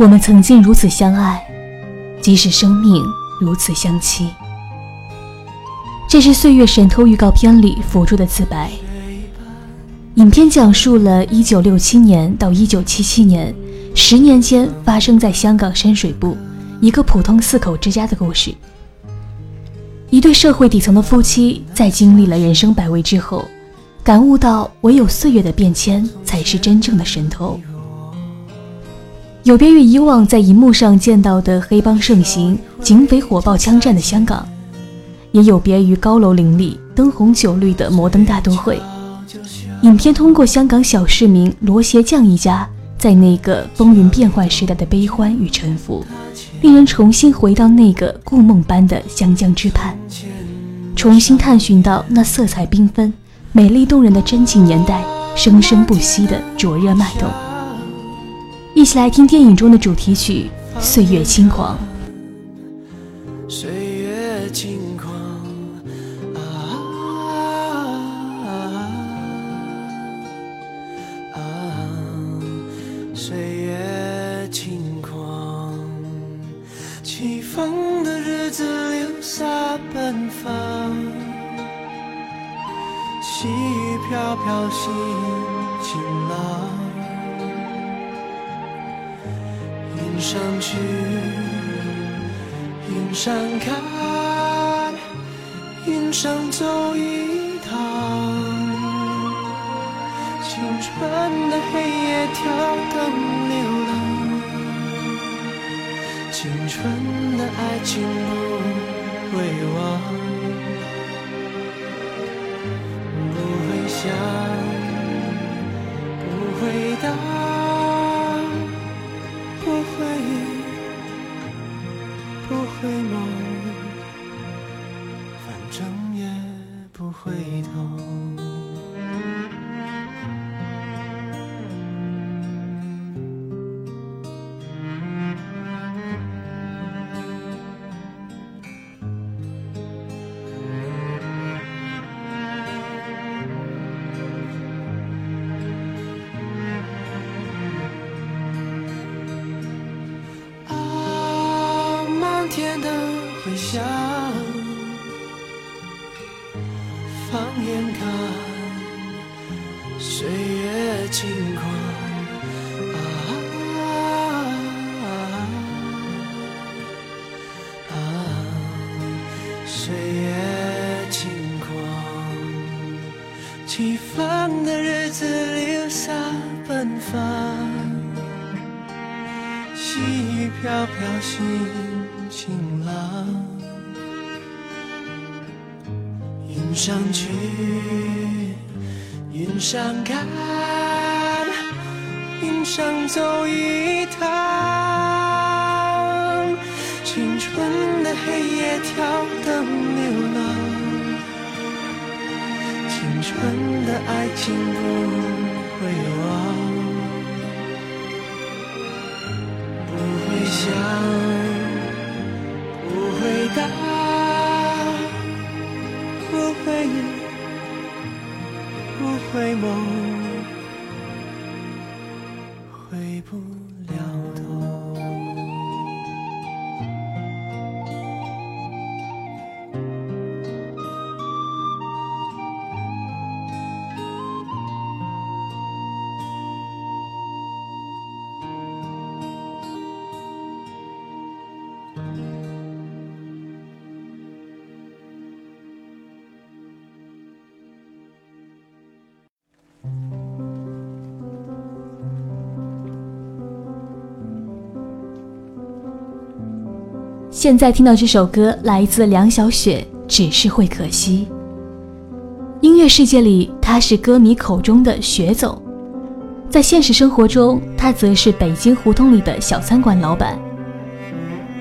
我们曾经如此相爱，即使生命如此相欺。这是《岁月神偷》预告片里辅助的自白。影片讲述了1967年到1977年十年间发生在香港深水埗一个普通四口之家的故事。一对社会底层的夫妻在经历了人生百味之后，感悟到唯有岁月的变迁才是真正的神偷。有别于以往在银幕上见到的黑帮盛行、警匪火爆枪战的香港，也有别于高楼林立、灯红酒绿的摩登大都会。影片通过香港小市民罗鞋匠一家在那个风云变幻时代的悲欢与沉浮，令人重新回到那个故梦般的湘江之畔，重新探寻到那色彩缤纷、美丽动人的真情年代，生生不息的灼热脉动。一起来听电影中的主题曲《岁月轻狂》。岁月轻狂啊啊啊！岁月轻狂，起风的日子留下奔放，细雨飘飘心上去，云上看，云上走一趟。青春的黑夜跳灯流浪，青春的爱情不会忘，上走一趟。青春的黑夜挑灯流浪，青春的爱情不会忘。不会想，不会答，不会，不会梦，回现在听到这首歌来自梁晓雪，《只是会可惜》。音乐世界里，他是歌迷口中的雪总；在现实生活中，他则是北京胡同里的小餐馆老板。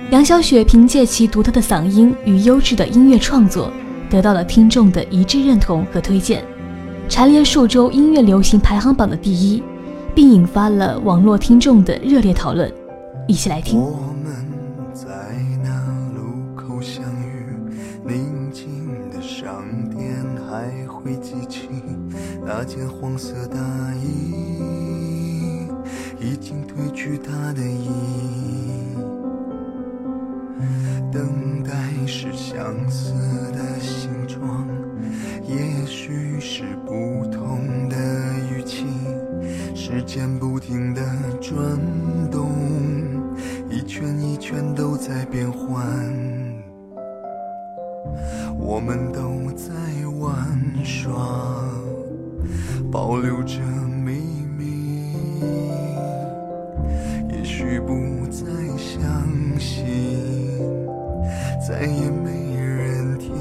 梁晓雪凭借其独特的嗓音与优质的音乐创作，得到了听众的一致认同和推荐，蝉联数周音乐流行排行榜的第一，并引发了网络听众的热烈讨论。一起来听。会记起那件黄色大衣，已经褪去它的意义。玩耍，保留着秘密。也许不再相信，再也没人听。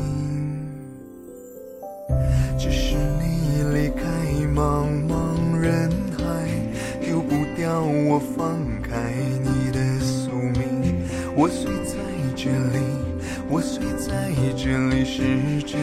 只是你离开茫茫人海，丢不掉我，放开你的宿命。我虽在这里，我虽在这里，试着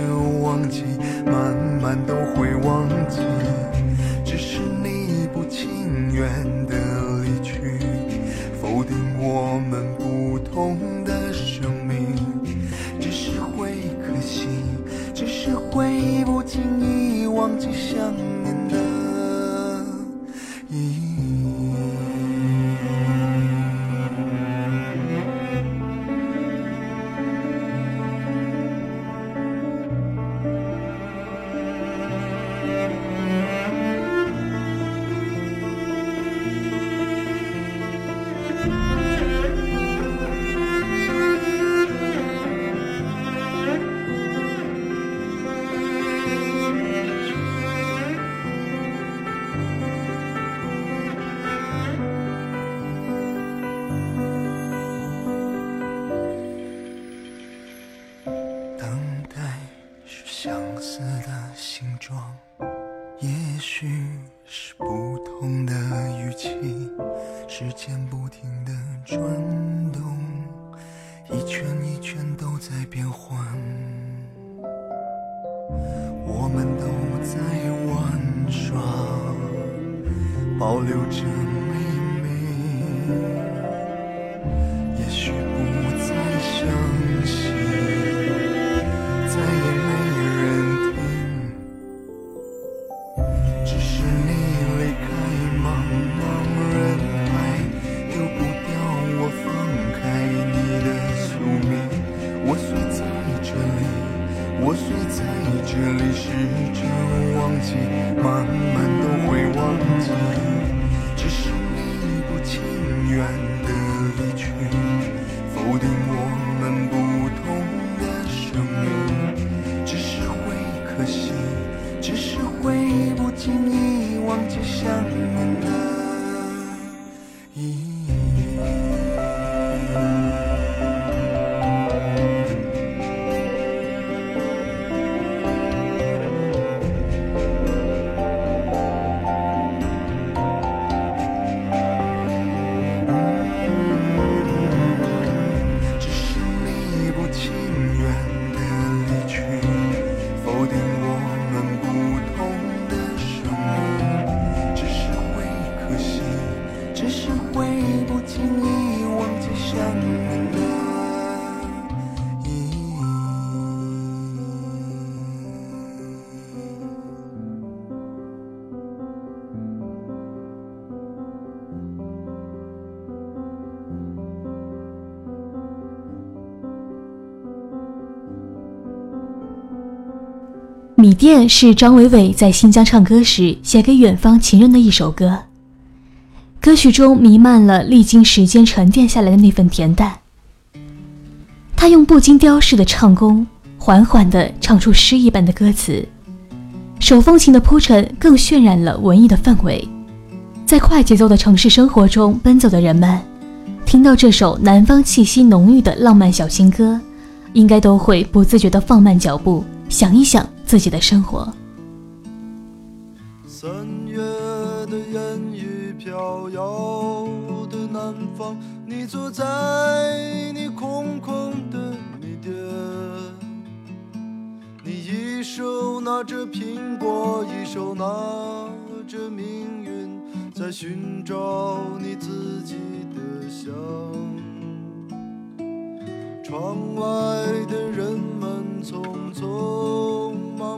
店是张伟伟在新疆唱歌时写给远方情人的一首歌。歌曲中弥漫了历经时间沉淀下来的那份恬淡。他用不经雕饰的唱功，缓缓地唱出诗一般的歌词，手风琴的铺陈更渲染了文艺的氛围。在快节奏的城市生活中奔走的人们，听到这首南方气息浓郁的浪漫小情歌，应该都会不自觉地放慢脚步，想一想自己的生活。三月的烟雨飘摇的南方，你坐在你空空的米店，你一手拿着苹果，一手拿着命运，在寻找你自己的香。窗外的人们匆匆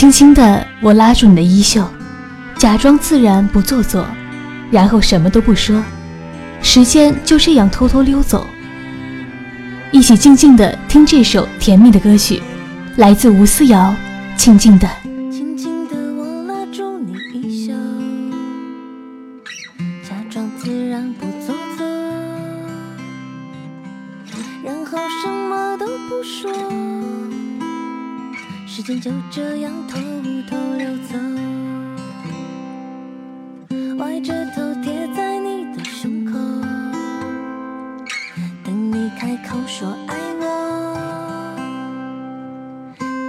轻轻的，我拉住你的衣袖，假装自然不做作，然后什么都不说。时间就这样偷偷溜走，一起静静的听这首甜蜜的歌曲，来自吴思瑶，《静静的》。就这样偷偷溜走，歪着头贴在你的胸口，等你开口说爱我。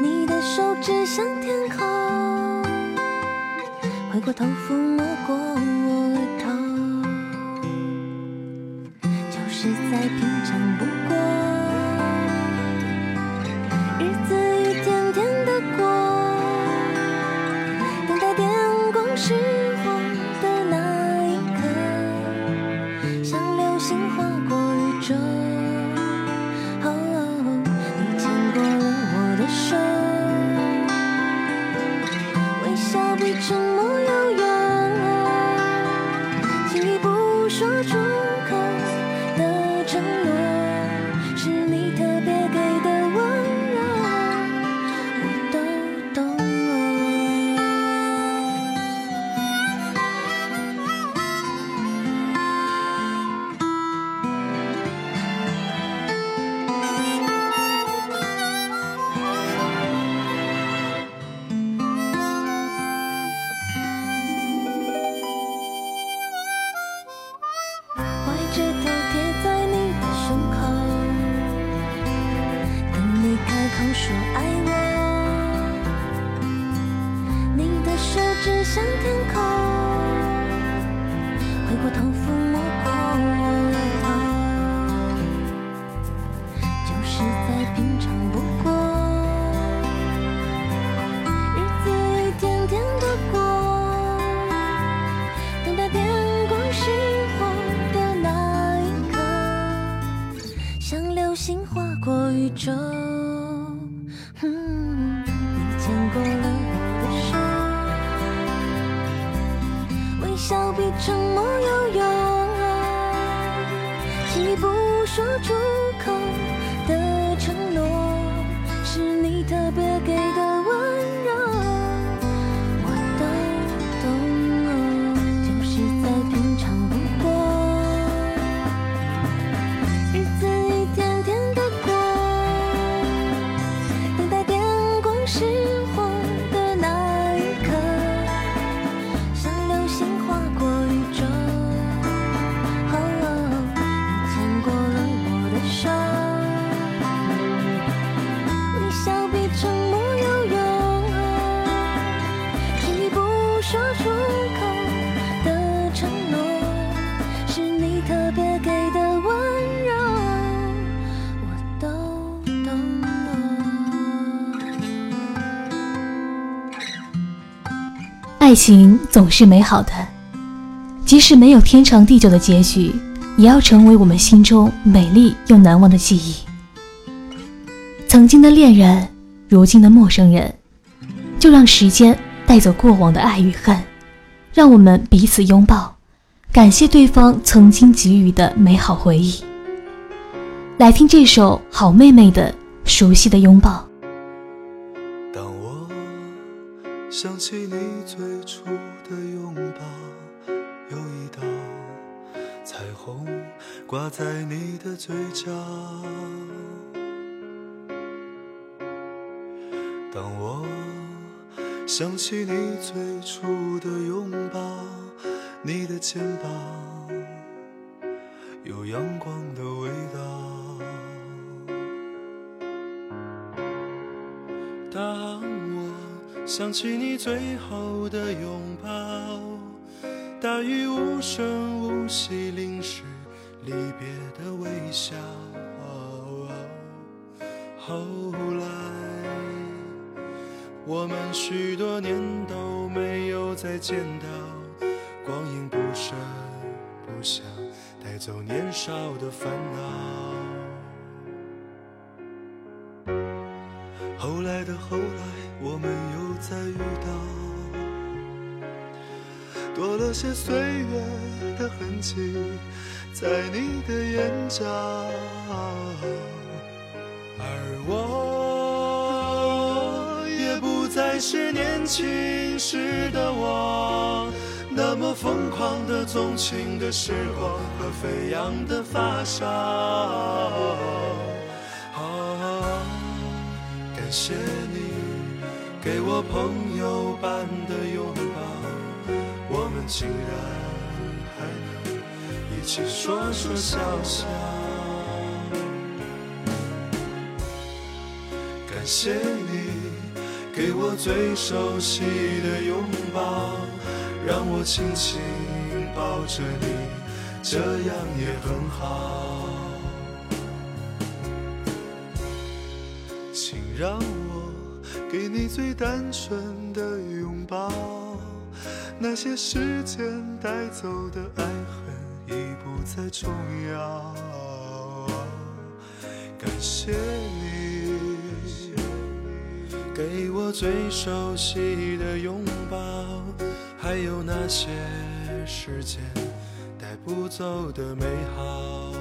你的手指向天空，回过头抚摸过我额头，就是再平常不爱情总是美好的，即使没有天长地久的结局，也要成为我们心中美丽又难忘的记忆。曾经的恋人，如今的陌生人，就让时间带走过往的爱与恨，让我们彼此拥抱，感谢对方曾经给予的美好回忆。来听这首好妹妹的《熟悉的拥抱》。想起你最初的拥抱，有一道彩虹挂在你的嘴角。当我想起你最初的拥抱，你的肩膀有阳光的味道。当想起你最后的拥抱，大雨无声无息淋湿离别的微笑。后来，我们许多年都没有再见到，光阴不声不响，带走年少的烦恼。后来的后来，那，些岁月的痕迹，在你的眼角。而我也不再是年轻时的我，那么疯狂的纵情的时光和飞扬的发梢。啊，感谢你给我朋友，竟然还能一起说说笑笑。感谢你给我最熟悉的拥抱，让我轻轻抱着你，这样也很好。请让我给你最单纯的拥抱，那些时间带走的爱恨已不再重要。感谢你给我最熟悉的拥抱，还有那些时间带不走的美好，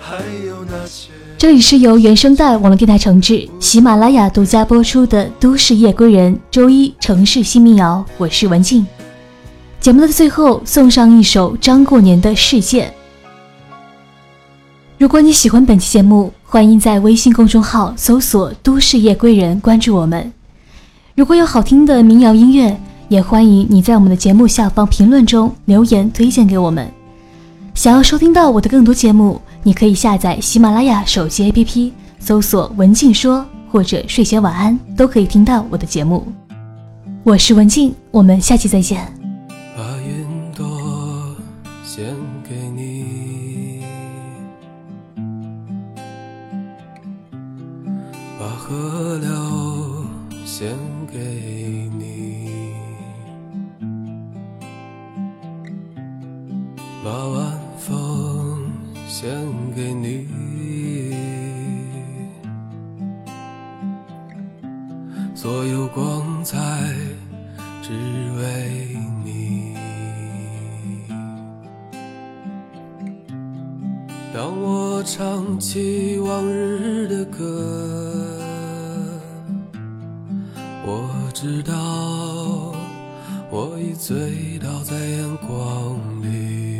还有那些。这里是由原声带网络电台承制、喜马拉雅独家播出的《都市夜归人》周一城市新民谣，我是文静。节目的最后送上一首张过年的《世界》。如果你喜欢本期节目，欢迎在微信公众号搜索“都市夜归人”关注我们。如果有好听的民谣音乐，也欢迎你在我们的节目下方评论中留言推荐给我们。想要收听到我的更多节目，你可以下载喜马拉雅手机 APP，搜索“文静说”或者“睡前晚安”，都可以听到我的节目。我是文静，我们下期再见。把云朵献给你，把河流献给你，把所有光彩只为你。当我唱起往日的歌，我知道我已醉倒在阳光里。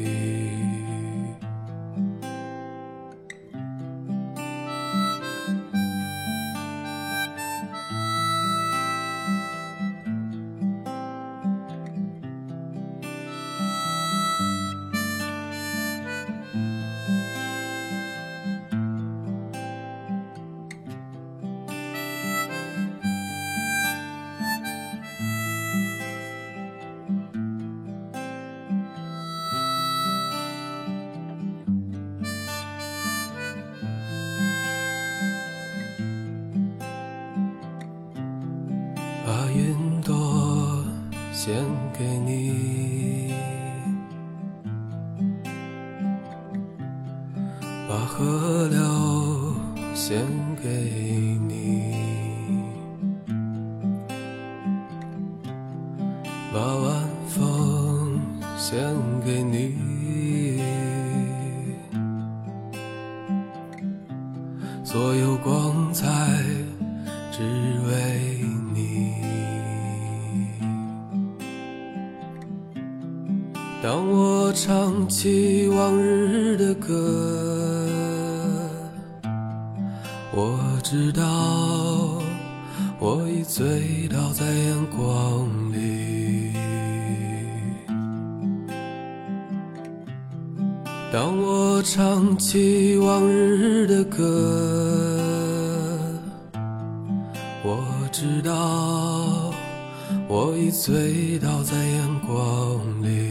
献给你，把河流献给我知道我已醉倒在阳光里。当我唱起往日的歌，我知道我已醉倒在阳光里。